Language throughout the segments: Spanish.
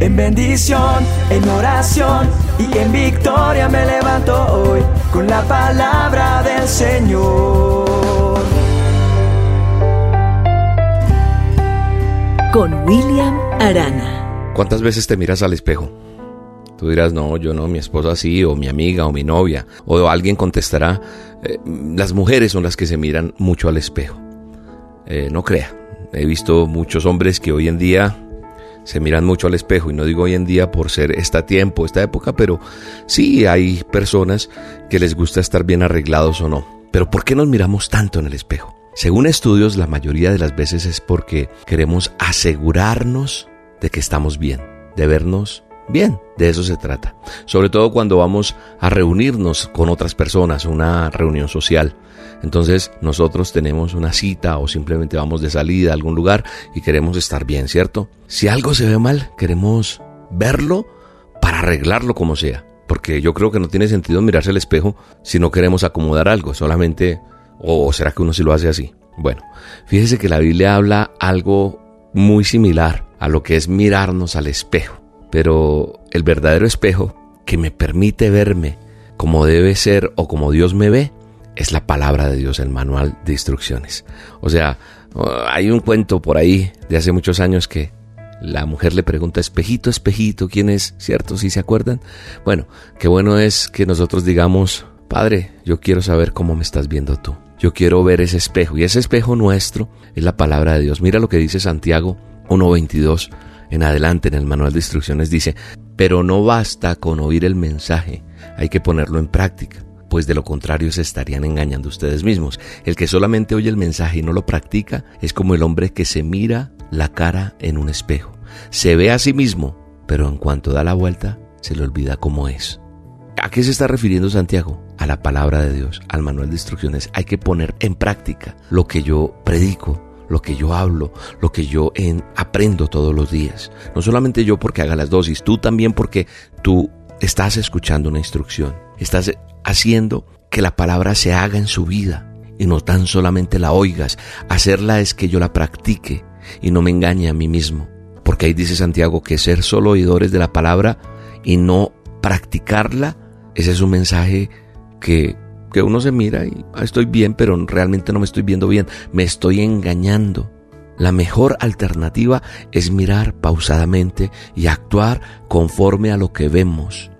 En bendición, en oración y en victoria me levanto hoy con la palabra del Señor. Con William Arana. ¿Cuántas veces te miras al espejo? Tú dirás, no, yo no, mi esposa sí, o mi amiga, o mi novia, o alguien contestará, eh, las mujeres son las que se miran mucho al espejo. Eh, no crea, he visto muchos hombres que hoy en día se miran mucho al espejo, y no digo hoy en día por ser este tiempo, esta época, pero sí hay personas que les gusta estar bien arreglados o no. Pero ¿por qué nos miramos tanto en el espejo? Según estudios, la mayoría de las veces es porque queremos asegurarnos de que estamos bien, de vernos Bien, de eso se trata. Sobre todo cuando vamos a reunirnos con otras personas, una reunión social. Entonces nosotros tenemos una cita o simplemente vamos de salida a algún lugar y queremos estar bien, ¿cierto? Si algo se ve mal, queremos verlo para arreglarlo como sea. Porque yo creo que no tiene sentido mirarse al espejo si no queremos acomodar algo, solamente... ¿O será que uno sí lo hace así? Bueno, fíjese que la Biblia habla algo muy similar a lo que es mirarnos al espejo. Pero el verdadero espejo que me permite verme como debe ser o como Dios me ve es la palabra de Dios, el manual de instrucciones. O sea, hay un cuento por ahí de hace muchos años que la mujer le pregunta, espejito, espejito, ¿quién es? ¿Cierto? ¿Sí se acuerdan? Bueno, qué bueno es que nosotros digamos, Padre, yo quiero saber cómo me estás viendo tú. Yo quiero ver ese espejo y ese espejo nuestro es la palabra de Dios. Mira lo que dice Santiago 1.22 en adelante en el manual de instrucciones dice, pero no basta con oír el mensaje, hay que ponerlo en práctica, pues de lo contrario se estarían engañando ustedes mismos. El que solamente oye el mensaje y no lo practica es como el hombre que se mira la cara en un espejo. Se ve a sí mismo, pero en cuanto da la vuelta, se le olvida cómo es. ¿A qué se está refiriendo Santiago? A la palabra de Dios, al manual de instrucciones. Hay que poner en práctica lo que yo predico, lo que yo hablo, lo que yo aprendo todos los días. No solamente yo porque haga las dosis, tú también porque tú estás escuchando una instrucción, estás haciendo que la palabra se haga en su vida y no tan solamente la oigas. Hacerla es que yo la practique y no me engañe a mí mismo. Porque ahí dice Santiago que ser solo oidores de la palabra y no practicarla, ese es un mensaje que que uno se mira y ah, estoy bien, pero realmente no me estoy viendo bien, me estoy engañando. La mejor alternativa es mirar pausadamente y actuar conforme a lo que vemos.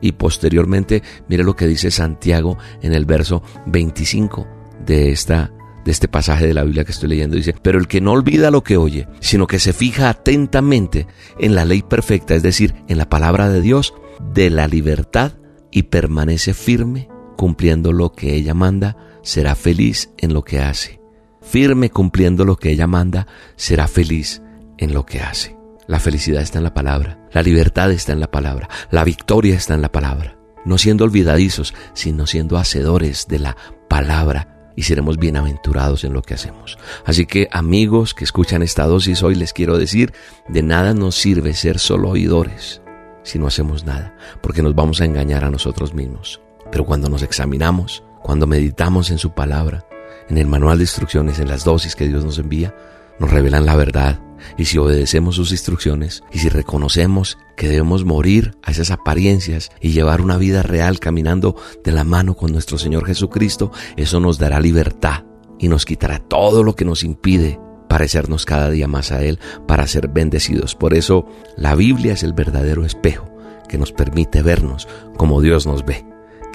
Y posteriormente, mire lo que dice Santiago en el verso 25 de esta de este pasaje de la Biblia que estoy leyendo dice, pero el que no olvida lo que oye, sino que se fija atentamente en la ley perfecta, es decir, en la palabra de Dios, de la libertad y permanece firme, cumpliendo lo que ella manda, será feliz en lo que hace. Firme cumpliendo lo que ella manda, será feliz en lo que hace. La felicidad está en la palabra, la libertad está en la palabra, la victoria está en la palabra. No siendo olvidadizos, sino siendo hacedores de la palabra y seremos bienaventurados en lo que hacemos. Así que amigos que escuchan esta dosis hoy les quiero decir, de nada nos sirve ser solo oidores si no hacemos nada, porque nos vamos a engañar a nosotros mismos. Pero cuando nos examinamos, cuando meditamos en su palabra, en el manual de instrucciones, en las dosis que Dios nos envía, nos revelan la verdad. Y si obedecemos sus instrucciones y si reconocemos que debemos morir a esas apariencias y llevar una vida real caminando de la mano con nuestro Señor Jesucristo, eso nos dará libertad y nos quitará todo lo que nos impide parecernos cada día más a Él para ser bendecidos. Por eso la Biblia es el verdadero espejo que nos permite vernos como Dios nos ve.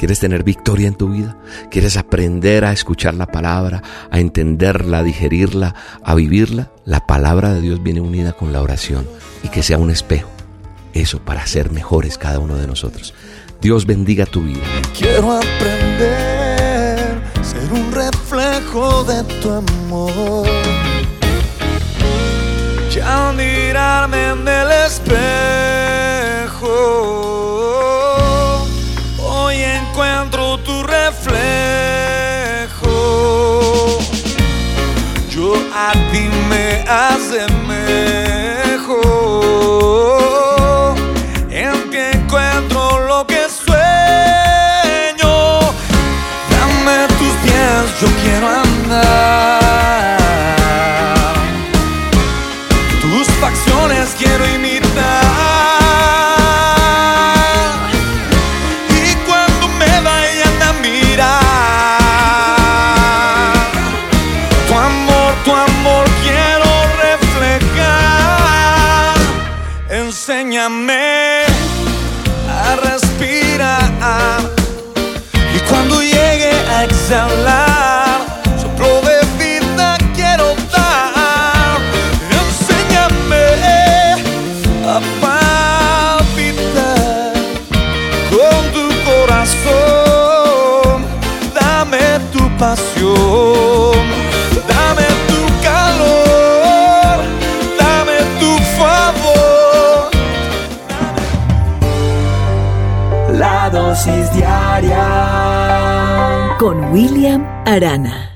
¿Quieres tener victoria en tu vida? ¿Quieres aprender a escuchar la palabra, a entenderla, a digerirla, a vivirla? La palabra de Dios viene unida con la oración y que sea un espejo. Eso para ser mejores cada uno de nosotros. Dios bendiga tu vida. Quiero aprender, ser un reflejo de tu amor. Ya mirarme en el espejo a ti me enséñame a respirar. Y cuando llegue a exhalar, soplo de vida quiero dar. Enséñame a palpitar con tu corazón. Dame tu pasión. Con William Arana.